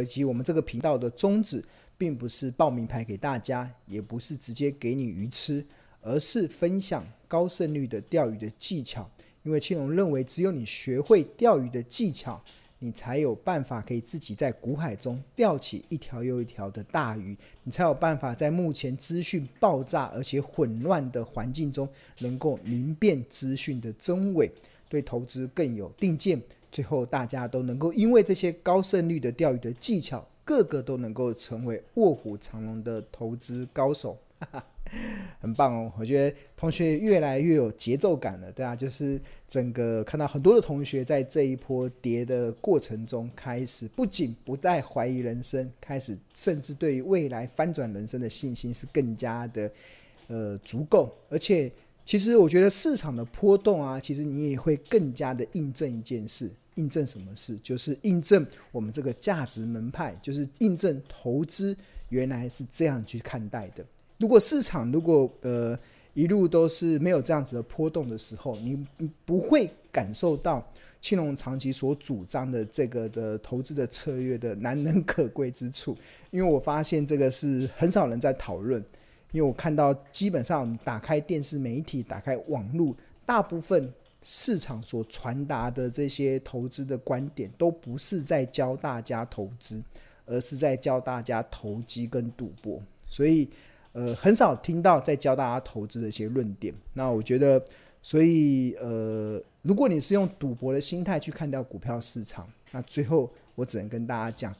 以及我们这个频道的宗旨，并不是报名牌给大家，也不是直接给你鱼吃，而是分享高胜率的钓鱼的技巧。因为青龙认为，只有你学会钓鱼的技巧，你才有办法可以自己在股海中钓起一条又一条的大鱼，你才有办法在目前资讯爆炸而且混乱的环境中，能够明辨资讯的真伪，对投资更有定见。最后，大家都能够因为这些高胜率的钓鱼的技巧，个个都能够成为卧虎藏龙的投资高手，哈哈，很棒哦！我觉得同学越来越有节奏感了，对啊，就是整个看到很多的同学在这一波跌的过程中，开始不仅不再怀疑人生，开始甚至对于未来翻转人生的信心是更加的呃足够，而且。其实我觉得市场的波动啊，其实你也会更加的印证一件事，印证什么事？就是印证我们这个价值门派，就是印证投资原来是这样去看待的。如果市场如果呃一路都是没有这样子的波动的时候，你不会感受到青龙长期所主张的这个的投资的策略的难能可贵之处。因为我发现这个是很少人在讨论。因为我看到，基本上打开电视媒体、打开网络，大部分市场所传达的这些投资的观点，都不是在教大家投资，而是在教大家投机跟赌博。所以，呃，很少听到在教大家投资的一些论点。那我觉得，所以，呃，如果你是用赌博的心态去看待股票市场，那最后我只能跟大家讲，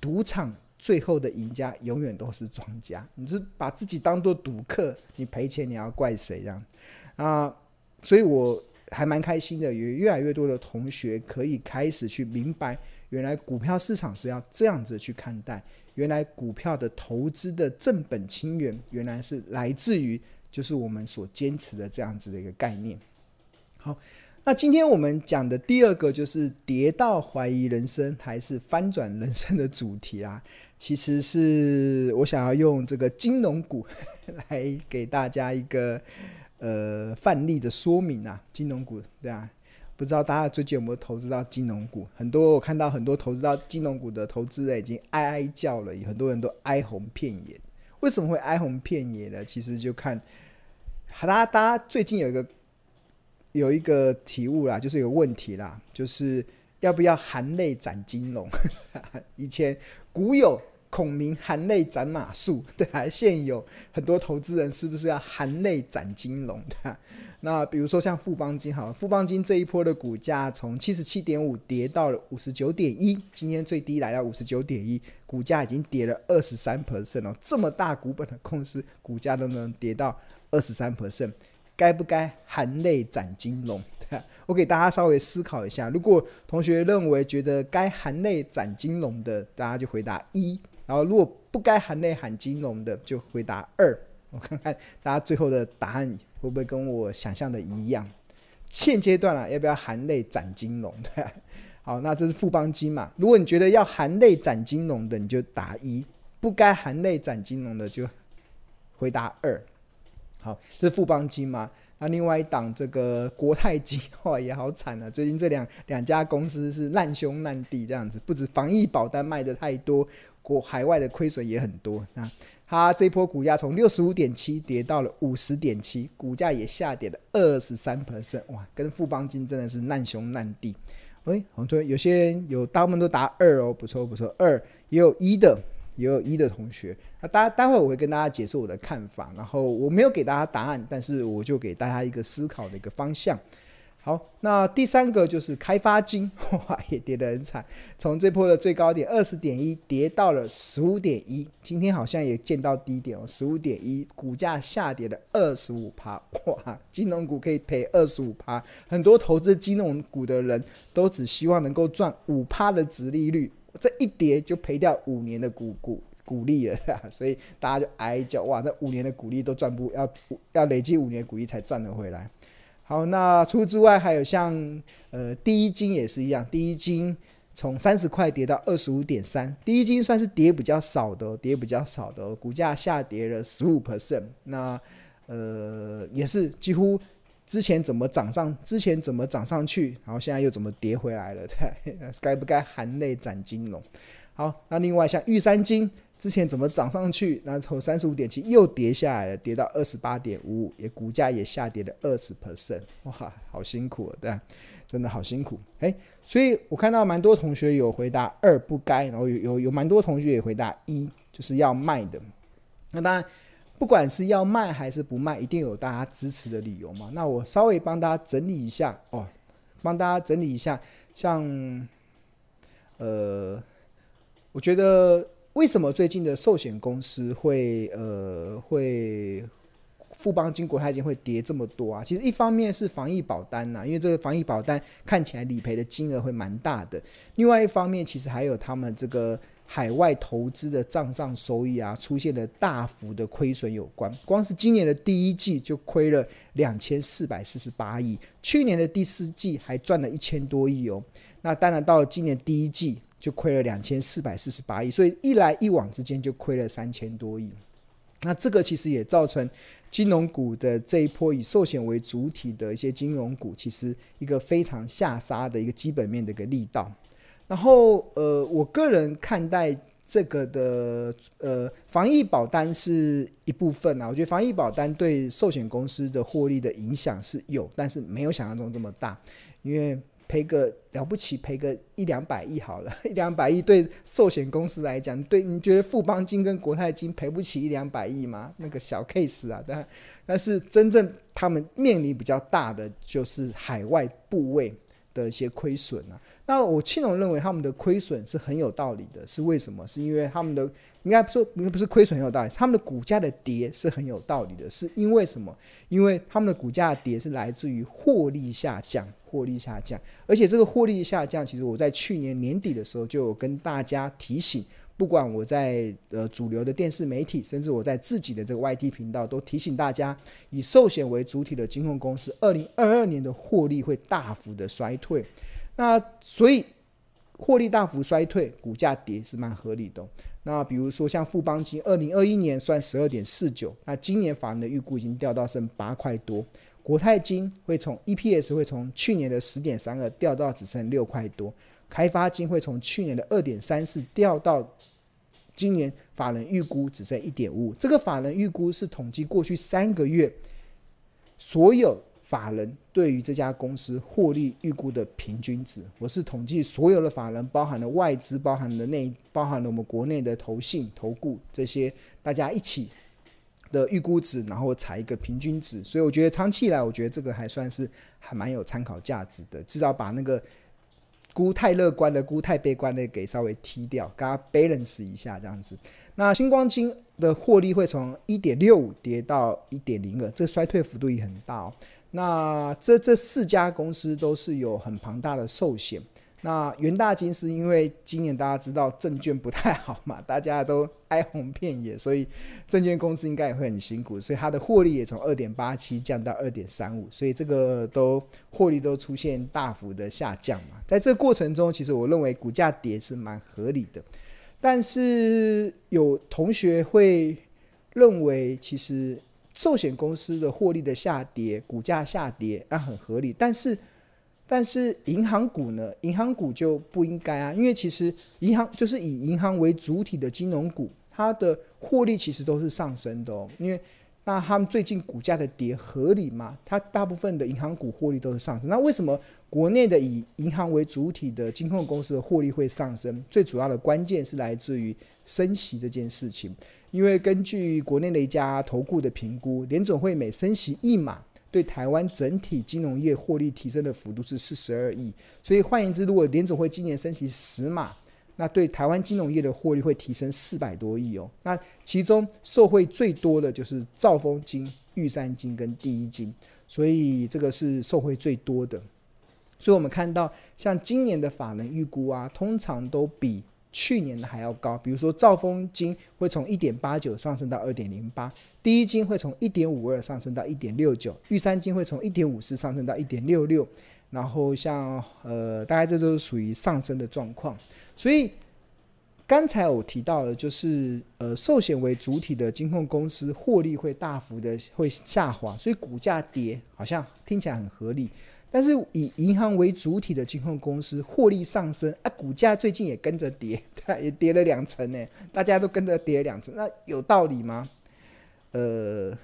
赌场。最后的赢家永远都是庄家。你是把自己当做赌客，你赔钱你要怪谁这样？啊，所以我还蛮开心的，有越来越多的同学可以开始去明白，原来股票市场是要这样子去看待。原来股票的投资的正本清源，原来是来自于就是我们所坚持的这样子的一个概念。好。那今天我们讲的第二个就是跌到怀疑人生还是翻转人生的主题啊，其实是我想要用这个金融股 来给大家一个呃范例的说明啊，金融股对啊，不知道大家最近有没有投资到金融股？很多我看到很多投资到金融股的投资人已经哀哀叫了，很多人都哀鸿遍野。为什么会哀鸿遍野呢？其实就看，大家大家最近有一个。有一个题目啦，就是有问题啦，就是要不要含泪斩金龙？以前古有孔明含泪斩马谡，对啊，现有很多投资人是不是要含泪斩金龙？对啊，那比如说像富邦金，好，富邦金这一波的股价从七十七点五跌到了五十九点一，今天最低来到五十九点一，股价已经跌了二十三 percent 哦，这么大股本的公司，股价都能跌到二十三 percent。该不该含泪斩金龙？对啊，我给大家稍微思考一下。如果同学认为觉得该含泪斩金龙的，大家就回答一；然后如果不该含泪喊金融的，就回答二。我看看大家最后的答案会不会跟我想象的一样。现阶段啊，要不要含泪斩金融？对，好，那这是富邦金嘛。如果你觉得要含泪斩金融的，你就答一；不该含泪斩金融的，就回答二。好，这是富邦金嘛？那另外一档这个国泰金哇 也好惨啊！最近这两两家公司是难兄难弟这样子，不止防疫保单卖得太多，国海外的亏损也很多。那它这波股价从六十五点七跌到了五十点七，股价也下跌了二十三 percent，哇，跟富邦金真的是难兄难弟。哎，好多有些人有大部分都答二哦，不错不错，二也有一的。也有一的同学，那待待会我会跟大家解释我的看法，然后我没有给大家答案，但是我就给大家一个思考的一个方向。好，那第三个就是开发金，哇，也跌得很惨，从这波的最高点二十点一跌到了十五点一，今天好像也见到低点哦，十五点一，股价下跌了二十五趴，哇，金融股可以赔二十五趴，很多投资金融股的人都只希望能够赚五趴的殖利率。这一跌就赔掉五年的股股股利了，所以大家就哀叫哇，这五年的股利都赚不，要要累积五年股利才赚得回来。好，那除此之外还有像呃第一金也是一样，第一金从三十块跌到二十五点三，第一金算是跌比较少的，跌比较少的，股价下跌了十五 percent。那呃也是几乎之前怎么涨上，之前怎么涨上去，然后现在又怎么跌回来了？对，该不该含泪斩金龙？好，那另外像玉山金之前怎么涨上去，那从三十五点七又跌下来了，跌到二十八点五五，也股价也下跌了二十 percent。哇，好辛苦啊，对？真的好辛苦，哎，所以我看到蛮多同学有回答二不该，然后有有有蛮多同学也回答一，就是要卖的。那当然，不管是要卖还是不卖，一定有大家支持的理由嘛。那我稍微帮大家整理一下哦，帮大家整理一下，像呃，我觉得为什么最近的寿险公司会呃会。富邦金、国泰金会跌这么多啊？其实一方面是防疫保单呐、因为这个防疫保单看起来理赔的金额会蛮大的。另外一方面，其实还有他们这个海外投资的账上收益啊，出现了大幅的亏损有关。光是今年的第一季就亏了两千四百四十八亿，去年的第四季还赚了一千多亿哦。那当然到了今年第一季就亏了两千四百四十八亿，所以一来一往之间就亏了三千多亿。那这个其实也造成金融股的这一波以寿险为主体的一些金融股，其实一个非常下杀的一个基本面的一个力道。然后，呃，我个人看待这个的，呃，防疫保单是一部分啊。我觉得防疫保单对寿险公司的获利的影响是有，但是没有想象中这么大，因为。赔个了不起，赔个一两百亿好了，一两百亿对寿险公司来讲，对你觉得富邦金跟国泰金赔不起一两百亿吗？那个小 case 啊，但但是真正他们面临比较大的就是海外部位的一些亏损啊。那我庆隆认为他们的亏损是很有道理的，是为什么？是因为他们的应该说应该不是亏损很有道理，他们的股价的跌是很有道理的，是因为什么？因为他们的股价的跌是来自于获利下降。获利下降，而且这个获利下降，其实我在去年年底的时候就有跟大家提醒，不管我在呃主流的电视媒体，甚至我在自己的这个 YT 频道，都提醒大家，以寿险为主体的金控公司，二零二二年的获利会大幅的衰退。那所以获利大幅衰退，股价跌是蛮合理的。那比如说像富邦金，二零二一年算十二点四九，那今年法人的预估已经掉到剩八块多。国泰金会从 EPS 会从去年的十点三二掉到只剩六块多，开发金会从去年的二点三四掉到今年法人预估只剩一点五五。这个法人预估是统计过去三个月所有法人对于这家公司获利预估的平均值。我是统计所有的法人，包含了外资，包含了内，包含了我们国内的投信、投顾这些，大家一起。的预估值，然后采一个平均值，所以我觉得长期以来，我觉得这个还算是还蛮有参考价值的。至少把那个估太乐观的、估太悲观的给稍微踢掉，给它 balance 一下这样子。那星光金的获利会从一点六五跌到一点零二，这衰退幅度也很大哦。那这这四家公司都是有很庞大的寿险。那元大金是因为今年大家知道证券不太好嘛，大家都哀鸿遍野，所以证券公司应该也会很辛苦，所以它的获利也从二点八七降到二点三五，所以这个都获利都出现大幅的下降嘛。在这个过程中，其实我认为股价跌是蛮合理的，但是有同学会认为，其实寿险公司的获利的下跌，股价下跌那很合理，但是。但是银行股呢？银行股就不应该啊，因为其实银行就是以银行为主体的金融股，它的获利其实都是上升的哦。因为那他们最近股价的跌合理吗？它大部分的银行股获利都是上升。那为什么国内的以银行为主体的金控公司的获利会上升？最主要的关键是来自于升息这件事情。因为根据国内的一家投顾的评估，联总会每升息一码。对台湾整体金融业获利提升的幅度是四十二亿，所以换言之，如果联总会今年升息十码，那对台湾金融业的获利会提升四百多亿哦。那其中受惠最多的就是兆丰金、玉山金跟第一金，所以这个是受惠最多的。所以我们看到，像今年的法人预估啊，通常都比。去年的还要高，比如说兆丰金会从一点八九上升到二点零八，第一金会从一点五二上升到一点六九，玉山金会从一点五四上升到一点六六，然后像呃，大概这都是属于上升的状况。所以刚才我提到的，就是呃，寿险为主体的金控公司获利会大幅的会下滑，所以股价跌好像听起来很合理。但是以银行为主体的金控公司获利上升啊，股价最近也跟着跌，对，也跌了两成呢，大家都跟着跌了两成，那有道理吗？呃。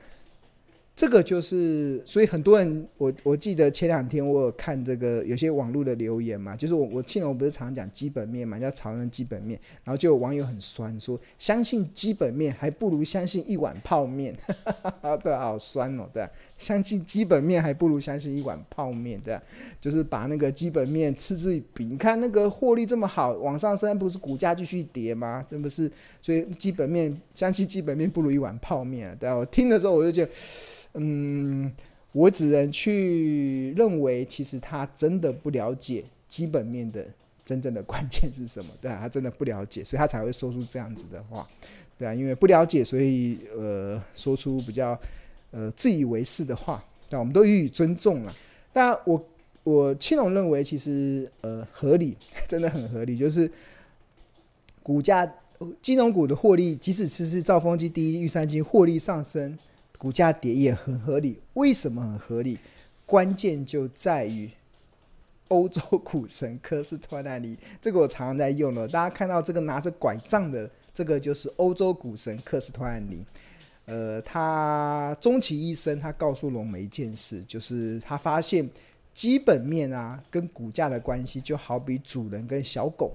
这个就是，所以很多人，我我记得前两天我有看这个有些网络的留言嘛，就是我我庆隆不是常讲基本面嘛，叫讨论基本面，然后就有网友很酸说，相信基本面还不如相信一碗泡面，对，好酸哦，对，相信基本面还不如相信一碗泡面，对，就是把那个基本面嗤之以鼻，你看那个获利这么好，往上升不是股价继续跌吗？是不是？所以基本面相信基本面不如一碗泡面啊，对，我听的时候我就觉得。嗯，我只能去认为，其实他真的不了解基本面的真正的关键是什么，对啊，他真的不了解，所以他才会说出这样子的话，对啊，因为不了解，所以呃，说出比较呃自以为是的话，那我们都予以尊重了。但我我青龙认为，其实呃合理，真的很合理，就是股价金融股的获利，即使只是兆丰金、第一玉山金获利上升。股价跌也很合理，为什么很合理？关键就在于欧洲股神科斯托兰尼，这个我常常在用了。大家看到这个拿着拐杖的，这个就是欧洲股神科斯托兰尼。呃，他终其一生，他告诉了我们一件事，就是他发现基本面啊跟股价的关系，就好比主人跟小狗。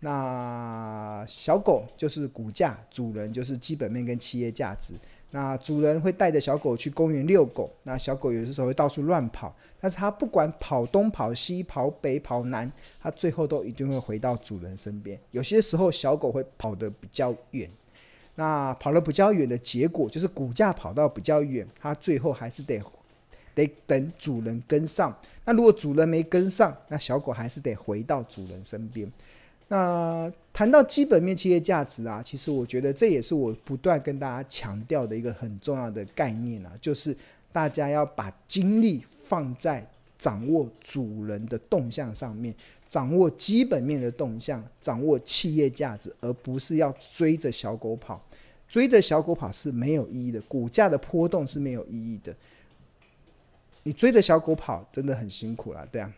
那小狗就是股价，主人就是基本面跟企业价值。那主人会带着小狗去公园遛狗，那小狗有的时候会到处乱跑，但是它不管跑东跑西跑北跑南，它最后都一定会回到主人身边。有些时候小狗会跑得比较远，那跑了比较远的结果就是股价跑到比较远，它最后还是得得等主人跟上。那如果主人没跟上，那小狗还是得回到主人身边。那谈到基本面企业价值啊，其实我觉得这也是我不断跟大家强调的一个很重要的概念啊，就是大家要把精力放在掌握主人的动向上面，掌握基本面的动向，掌握企业价值，而不是要追着小狗跑。追着小狗跑是没有意义的，股价的波动是没有意义的。你追着小狗跑真的很辛苦了，对啊。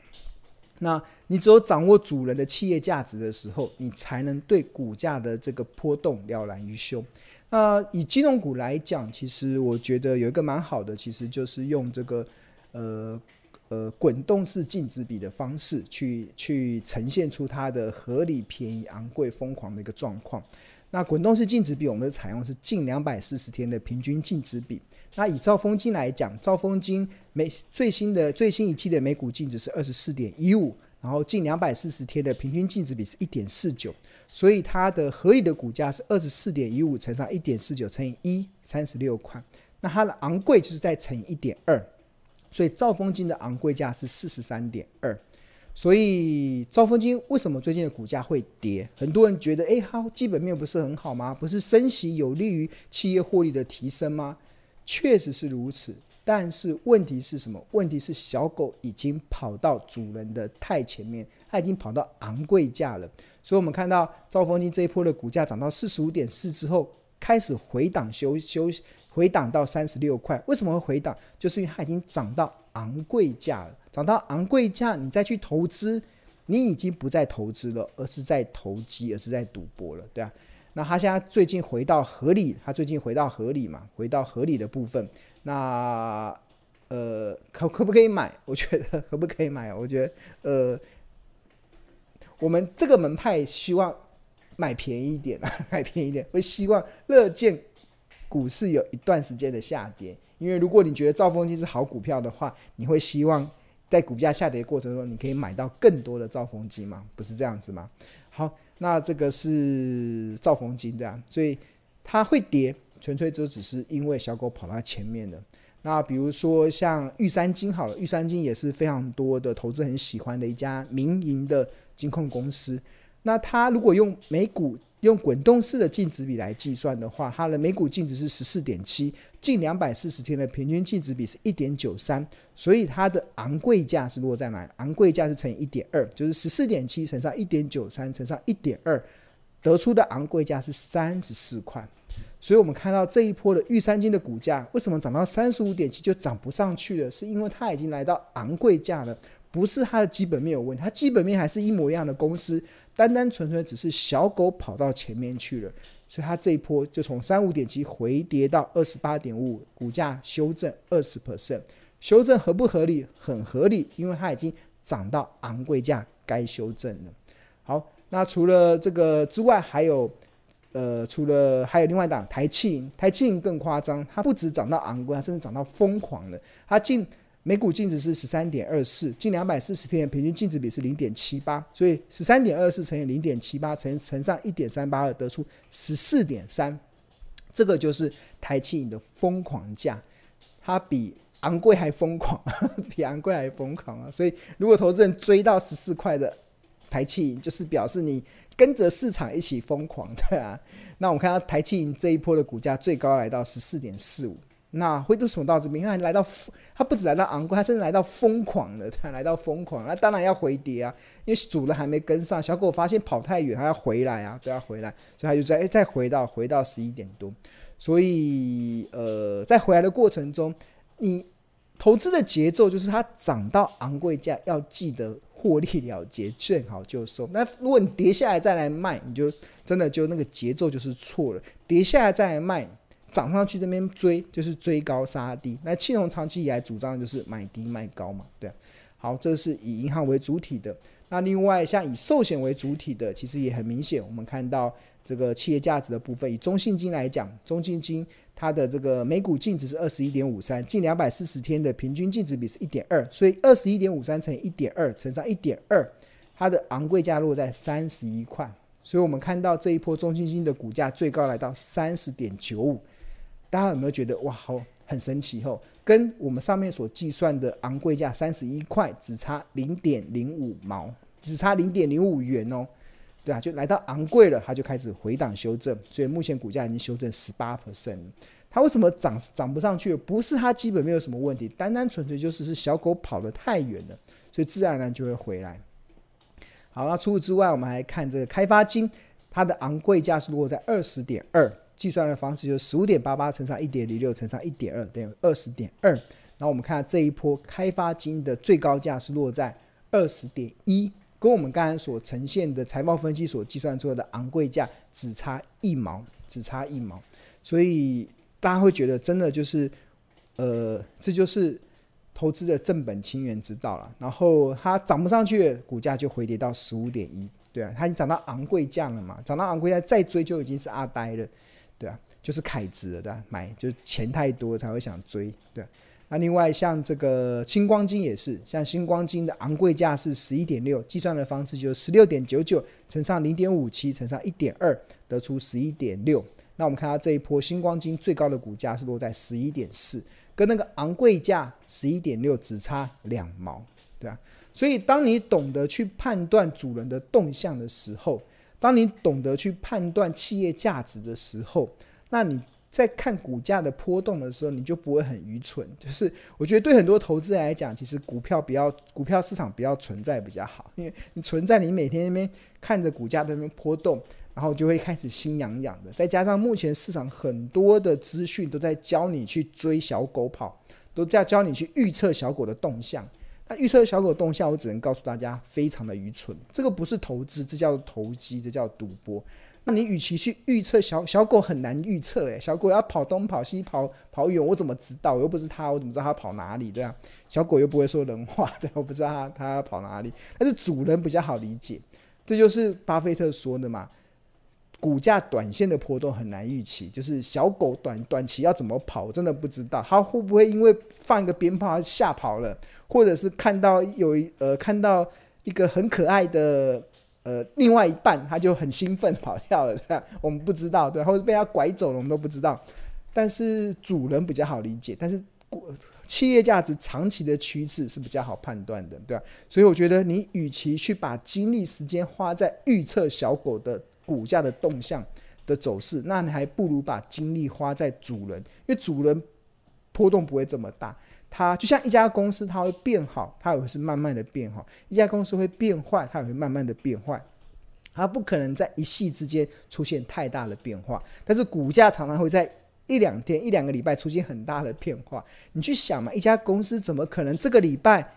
那你只有掌握主人的企业价值的时候，你才能对股价的这个波动了然于胸。那以金融股来讲，其实我觉得有一个蛮好的，其实就是用这个呃呃滚动式净值比的方式去去呈现出它的合理、便宜、昂贵、疯狂的一个状况。那滚动式净值比，我们的采用是近两百四十天的平均净值比。那以兆丰金来讲，兆丰金每最新的最新一期的每股净值是二十四点一五，然后近两百四十天的平均净值比是一点四九，所以它的合理的股价是二十四点一五乘上一点四九乘以一，三十六块。那它的昂贵就是再乘以一点二，所以兆丰金的昂贵价是四十三点二。所以兆丰金为什么最近的股价会跌？很多人觉得，哎，它基本面不是很好吗？不是升息有利于企业获利的提升吗？确实是如此，但是问题是什么？问题是小狗已经跑到主人的太前面，它已经跑到昂贵价了。所以我们看到兆丰金这一波的股价涨到四十五点四之后，开始回档休休回档到三十六块。为什么会回档？就是因为它已经涨到昂贵价。涨到昂贵价，你再去投资，你已经不再投资了，而是在投机，而是在赌博了，对啊。那他现在最近回到合理，他最近回到合理嘛，回到合理的部分。那呃，可可不可以买？我觉得可不可以买？我觉得呃，我们这个门派希望买便宜一点啊，买便宜一点，会希望乐见股市有一段时间的下跌，因为如果你觉得兆丰金是好股票的话，你会希望。在股价下跌过程中，你可以买到更多的兆丰金吗？不是这样子吗？好，那这个是兆丰金对啊，所以它会跌，纯粹就只是因为小狗跑到前面了。那比如说像玉山金好了，玉山金也是非常多的投资很喜欢的一家民营的金控公司。那它如果用每股用滚动式的净值比来计算的话，它的每股净值是十四点七，近两百四十天的平均净值比是一点九三，所以它的昂贵价是落在哪里？昂贵价是乘以一点二，就是十四点七乘上一点九三乘上一点二，得出的昂贵价是三十四块。所以我们看到这一波的玉山金的股价为什么涨到三十五点七就涨不上去了？是因为它已经来到昂贵价了。不是它的基本面有问题，它基本面还是一模一样的公司，单单纯纯只是小狗跑到前面去了，所以它这一波就从三五点七回跌到二十八点五，股价修正二十 percent，修正合不合理？很合理，因为它已经涨到昂贵价该修正了。好，那除了这个之外，还有呃，除了还有另外一档台庆，台庆更夸张，它不止涨到昂贵，它甚至涨到疯狂了，它进。每股净值是十三点二四，近两百四十天的平均净值比是零点七八，所以十三点二四乘以零点七八乘乘上一点三八二，得出十四点三，这个就是台企银的疯狂价，它比昂贵还疯狂，比昂贵还疯狂啊！所以如果投资人追到十四块的台企银，就是表示你跟着市场一起疯狂，的啊。那我们看到台企银这一波的股价最高来到十四点四五。那会都什么到这边？因为来到，它不止来到昂贵，它甚至来到疯狂的，它来到疯狂，那当然要回跌啊，因为主人还没跟上，小狗发现跑太远，它要回来啊，都要回来，所以它就再再回到回到十一点多，所以呃，在回来的过程中，你投资的节奏就是它涨到昂贵价，要记得获利了结，见好就收。那如果你跌下来再来卖，你就真的就那个节奏就是错了，跌下来再来卖。涨上去这边追就是追高杀低，那庆隆长期以来主张就是买低卖高嘛，对。好，这是以银行为主体的。那另外像以寿险为主体的，其实也很明显，我们看到这个企业价值的部分，以中信金来讲，中信金它的这个每股净值是二十一点五三，近两百四十天的平均净值比是一点二，所以二十一点五三乘以一点二乘上一点二，它的昂贵价落在三十一块，所以我们看到这一波中信金的股价最高来到三十点九五。大家有没有觉得哇，好很神奇吼？跟我们上面所计算的昂贵价三十一块，只差零点零五毛，只差零点零五元哦，对啊，就来到昂贵了，它就开始回档修正，所以目前股价已经修正十八 percent。它为什么涨涨不上去？不是它基本没有什么问题，单单纯粹就是是小狗跑得太远了，所以自然而然就会回来。好，那除此之外，我们还看这个开发金，它的昂贵价是落在二十点二。计算的方式就是十五点八八乘上一点零六乘上一点二等于二十点二。然后我们看下这一波开发金的最高价是落在二十点一，跟我们刚才所呈现的财报分析所计算出来的昂贵价只差一毛，只差一毛。所以大家会觉得真的就是，呃，这就是投资的正本清源之道了。然后它涨不上去，股价就回跌到十五点一，对啊，它已经涨到昂贵价了嘛，涨到昂贵价再追就已经是阿呆了。对啊，就是凯子了，对吧？买就是钱太多才会想追，对啊。那另外像这个星光金也是，像星光金的昂贵价是十一点六，计算的方式就是十六点九九乘上零点五七乘上一点二，得出十一点六。那我们看到这一波星光金最高的股价是落在十一点四，跟那个昂贵价十一点六只差两毛，对啊。所以当你懂得去判断主人的动向的时候，当你懂得去判断企业价值的时候，那你在看股价的波动的时候，你就不会很愚蠢。就是我觉得对很多投资人来讲，其实股票比较股票市场比较存在比较好，因为你存在你每天那边看着股价那边波动，然后就会开始心痒痒的。再加上目前市场很多的资讯都在教你去追小狗跑，都在教你去预测小狗的动向。那预测小狗动向，我只能告诉大家，非常的愚蠢。这个不是投资，这叫投机，这叫赌博。那你与其去预测小小狗很难预测，诶，小狗要跑东跑西跑跑远，我怎么知道？我又不是它，我怎么知道它跑哪里？对啊，小狗又不会说人话，对，我不知道它它要跑哪里。但是主人比较好理解，这就是巴菲特说的嘛。股价短线的波动很难预期，就是小狗短短期要怎么跑，我真的不知道。它会不会因为放一个鞭炮吓跑了？或者是看到有一呃看到一个很可爱的呃另外一半，它就很兴奋跑掉了，对吧？我们不知道，对，或者被它拐走了，我们都不知道。但是主人比较好理解，但是企业价值长期的趋势是比较好判断的，对吧？所以我觉得你与其去把精力时间花在预测小狗的股价的动向的走势，那你还不如把精力花在主人，因为主人波动不会这么大。它就像一家公司，它会变好，它也会是慢慢的变好；一家公司会变坏，它也会慢慢的变坏。它不可能在一夕之间出现太大的变化，但是股价常常会在一两天、一两个礼拜出现很大的变化。你去想嘛，一家公司怎么可能这个礼拜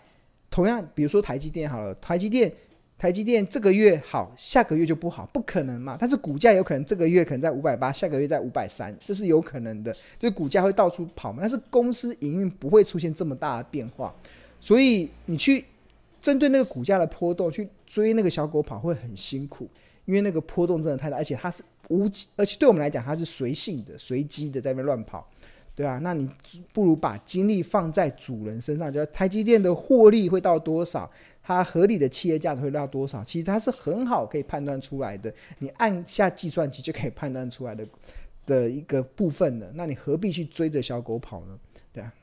同样，比如说台积电好了，台积电。台积电这个月好，下个月就不好，不可能嘛？但是股价有可能这个月可能在五百八，下个月在五百三，这是有可能的。就是股价会到处跑嘛，但是公司营运不会出现这么大的变化，所以你去针对那个股价的波动去追那个小狗跑会很辛苦，因为那个波动真的太大，而且它是无，而且对我们来讲它是随性的、随机的在那边乱跑，对啊，那你不如把精力放在主人身上，就台积电的获利会到多少？它合理的企业价值会到多少？其实它是很好可以判断出来的，你按下计算机就可以判断出来的的一个部分了。那你何必去追着小狗跑呢？对啊，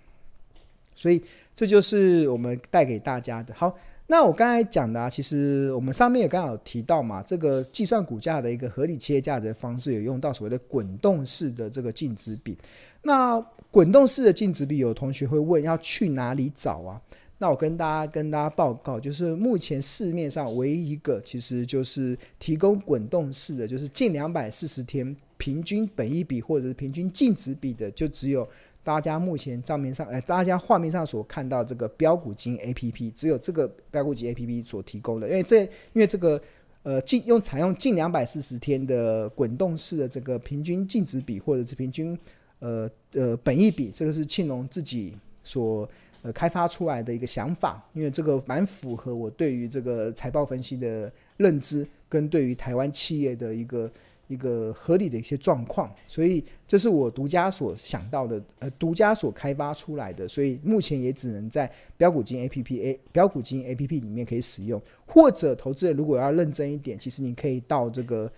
所以这就是我们带给大家的。好，那我刚才讲的啊，其实我们上面也刚好提到嘛，这个计算股价的一个合理企业价值的方式，有用到所谓的滚动式的这个净值比。那滚动式的净值比，有同学会问要去哪里找啊？那我跟大家跟大家报告，就是目前市面上唯一一个，其实就是提供滚动式的，就是近两百四十天平均本一比或者是平均净值比的，就只有大家目前账面上，呃，大家画面上所看到这个标股金 A P P，只有这个标股金 A P P 所提供的，因为这因为这个呃近用采用近两百四十天的滚动式的这个平均净值比或者是平均呃呃本一笔，这个是庆隆自己所。呃，开发出来的一个想法，因为这个蛮符合我对于这个财报分析的认知，跟对于台湾企业的一个一个合理的一些状况，所以这是我独家所想到的，呃，独家所开发出来的，所以目前也只能在标股金 A P P A 标股金 A P P 里面可以使用，或者投资人如果要认真一点，其实你可以到这个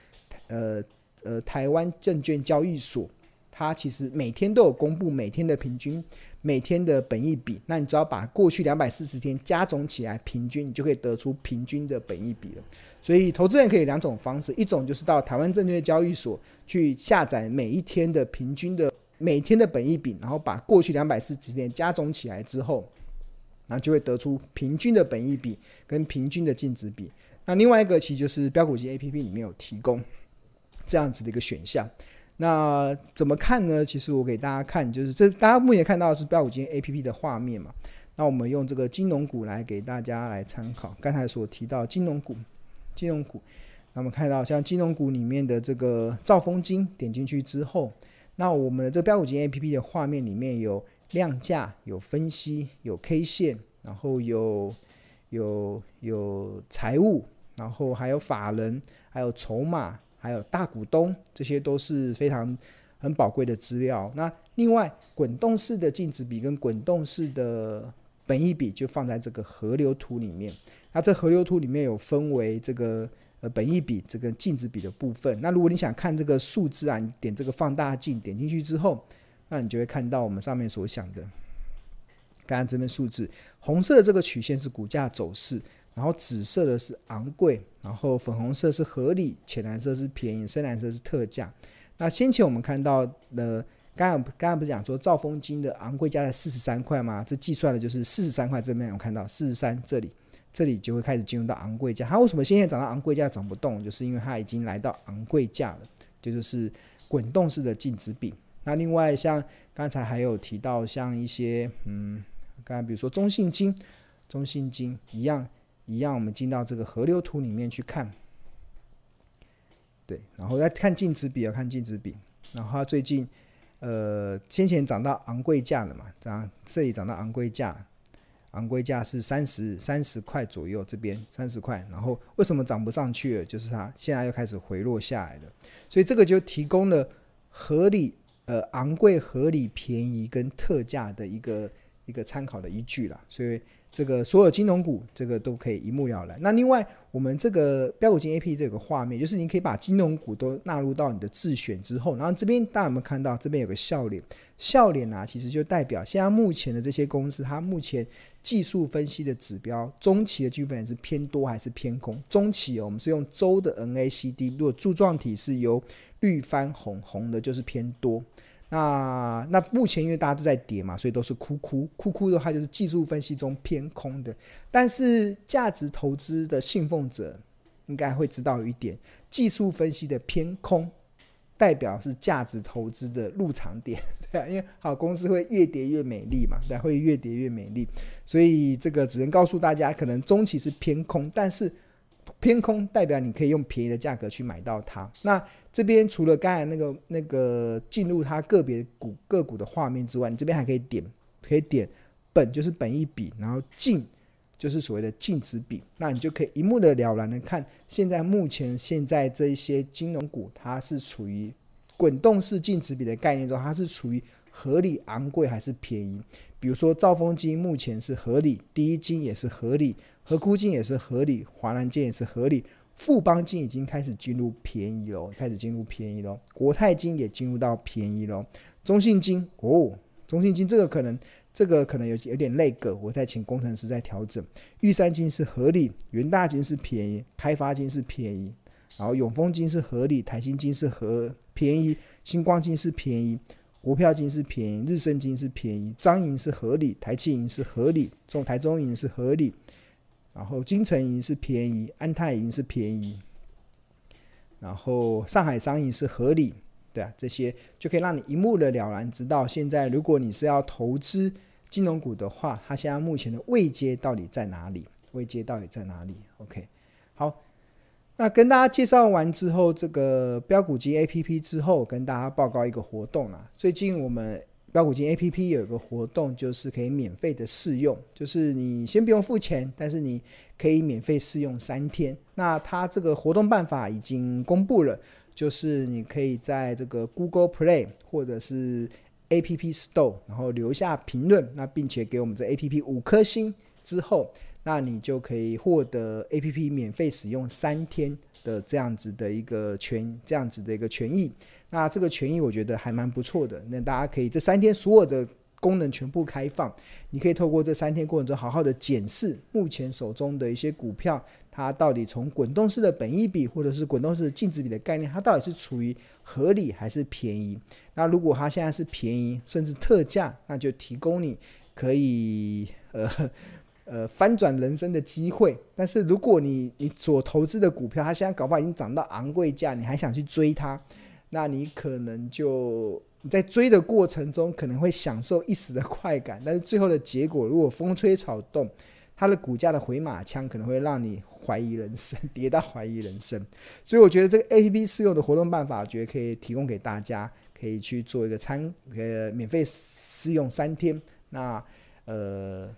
呃呃台湾证券交易所。它其实每天都有公布每天的平均，每天的本益比。那你只要把过去两百四十天加总起来，平均你就可以得出平均的本益比了。所以投资人可以两种方式，一种就是到台湾证券交易所去下载每一天的平均的每天的本益比，然后把过去两百四十天加总起来之后，然后就会得出平均的本益比跟平均的净值比。那另外一个其实就是标股机 APP 里面有提供这样子的一个选项。那怎么看呢？其实我给大家看，就是这大家目前看到是标股金 A P P 的画面嘛。那我们用这个金融股来给大家来参考。刚才所提到金融股，金融股，那我们看到像金融股里面的这个兆丰金，点进去之后，那我们的这个标股金 A P P 的画面里面有量价、有分析、有 K 线，然后有有有财务，然后还有法人，还有筹码。还有大股东，这些都是非常很宝贵的资料。那另外，滚动式的净值比跟滚动式的本益比就放在这个河流图里面。那这河流图里面有分为这个呃本益比这个净值比的部分。那如果你想看这个数字啊，你点这个放大镜，点进去之后，那你就会看到我们上面所想的，刚刚这边数字，红色的这个曲线是股价走势。然后紫色的是昂贵，然后粉红色是合理，浅蓝色是便宜，深蓝色是特价。那先前我们看到的，刚刚刚刚不是讲说兆丰金的昂贵价在四十三块吗？这计算的就是四十三块这边，我看到四十三这里，这里就会开始进入到昂贵价。它为什么现在涨到昂贵价涨不动？就是因为它已经来到昂贵价了，这就是滚动式的净值比。那另外像刚才还有提到像一些嗯，刚才比如说中信金，中信金一样。一样，我们进到这个河流图里面去看，对，然后要看净值比，要看净值比，然后它最近，呃，先前涨到昂贵价了嘛，这样这里涨到昂贵价，昂贵价是三十三十块左右，这边三十块，然后为什么涨不上去了？就是它现在又开始回落下来了，所以这个就提供了合理，呃，昂贵、合理、便宜跟特价的一个一个参考的依据了。所以这个所有金融股这个都可以一目了然。那另外，我们这个标股金 A P P 这个画面，就是你可以把金融股都纳入到你的自选之后，然后这边大家有没有看到？这边有个笑脸，笑脸啊，其实就代表现在目前的这些公司，它目前技术分析的指标，中期的基本是偏多还是偏空？中期哦，我们是用周的 N A C D，如果柱状体是由绿翻红，红的就是偏多。那那目前因为大家都在跌嘛，所以都是哭哭哭哭的话，就是技术分析中偏空的。但是价值投资的信奉者应该会知道一点，技术分析的偏空代表是价值投资的入场点，对啊，因为好公司会越跌越美丽嘛，对，会越跌越美丽。所以这个只能告诉大家，可能中期是偏空，但是偏空代表你可以用便宜的价格去买到它。那这边除了刚才那个那个进入它个别股个股的画面之外，你这边还可以点，可以点本就是本益比，然后净就是所谓的净值比，那你就可以一目了然的看现在目前现在这一些金融股它是处于滚动式净值比的概念中，它是处于合理昂贵还是便宜？比如说兆丰金目前是合理，第一金也是合理，合库金也是合理，华南金也是合理。富邦金已经开始进入便宜了，开始进入便宜了。国泰金也进入到便宜了。中信金哦，中信金这个可能，这个可能有有点那个，我在请工程师在调整。玉山金是合理，元大金是便宜，开发金是便宜，然后永丰金是合理，台新金是合便宜，新光金是便宜，国票金是便宜，日升金是便宜，彰银是合理，台企银是合理，中台中银是合理。然后金城银是便宜，安泰银是便宜，然后上海商银是合理，对啊，这些就可以让你一目了然，知道现在如果你是要投资金融股的话，它现在目前的位阶到底在哪里？位阶到底在哪里？OK，好，那跟大家介绍完之后，这个标股金 APP 之后，跟大家报告一个活动啊，最近我们。标股金 A P P 有一个活动，就是可以免费的试用，就是你先不用付钱，但是你可以免费试用三天。那它这个活动办法已经公布了，就是你可以在这个 Google Play 或者是 A P P Store，然后留下评论，那并且给我们这 A P P 五颗星之后，那你就可以获得 A P P 免费使用三天的这样子的一个权，这样子的一个权益。那这个权益我觉得还蛮不错的，那大家可以这三天所有的功能全部开放，你可以透过这三天过程中好好的检视目前手中的一些股票，它到底从滚动式的本益比或者是滚动式的净值比的概念，它到底是处于合理还是便宜？那如果它现在是便宜甚至特价，那就提供你可以呃呃翻转人生的机会。但是如果你你所投资的股票，它现在搞不好已经涨到昂贵价，你还想去追它？那你可能就你在追的过程中可能会享受一时的快感，但是最后的结果如果风吹草动，它的股价的回马枪可能会让你怀疑人生，跌到怀疑人生。所以我觉得这个 APP 试用的活动办法，我觉得可以提供给大家，可以去做一个参呃免费试用三天。那呃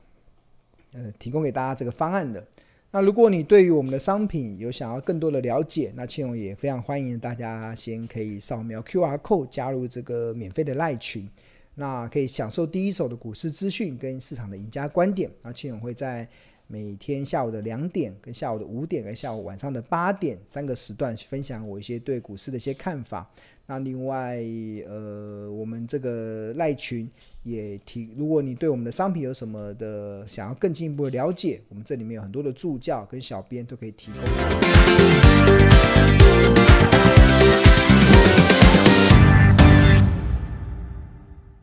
呃提供给大家这个方案的。那如果你对于我们的商品有想要更多的了解，那庆勇也非常欢迎大家先可以扫描 QR code 加入这个免费的赖群，那可以享受第一手的股市资讯跟市场的赢家观点。那庆勇会在每天下午的两点、跟下午的五点、跟下午晚上的八点三个时段分享我一些对股市的一些看法。那另外，呃，我们这个赖群。也提，如果你对我们的商品有什么的想要更进一步的了解，我们这里面有很多的助教跟小编都可以提供。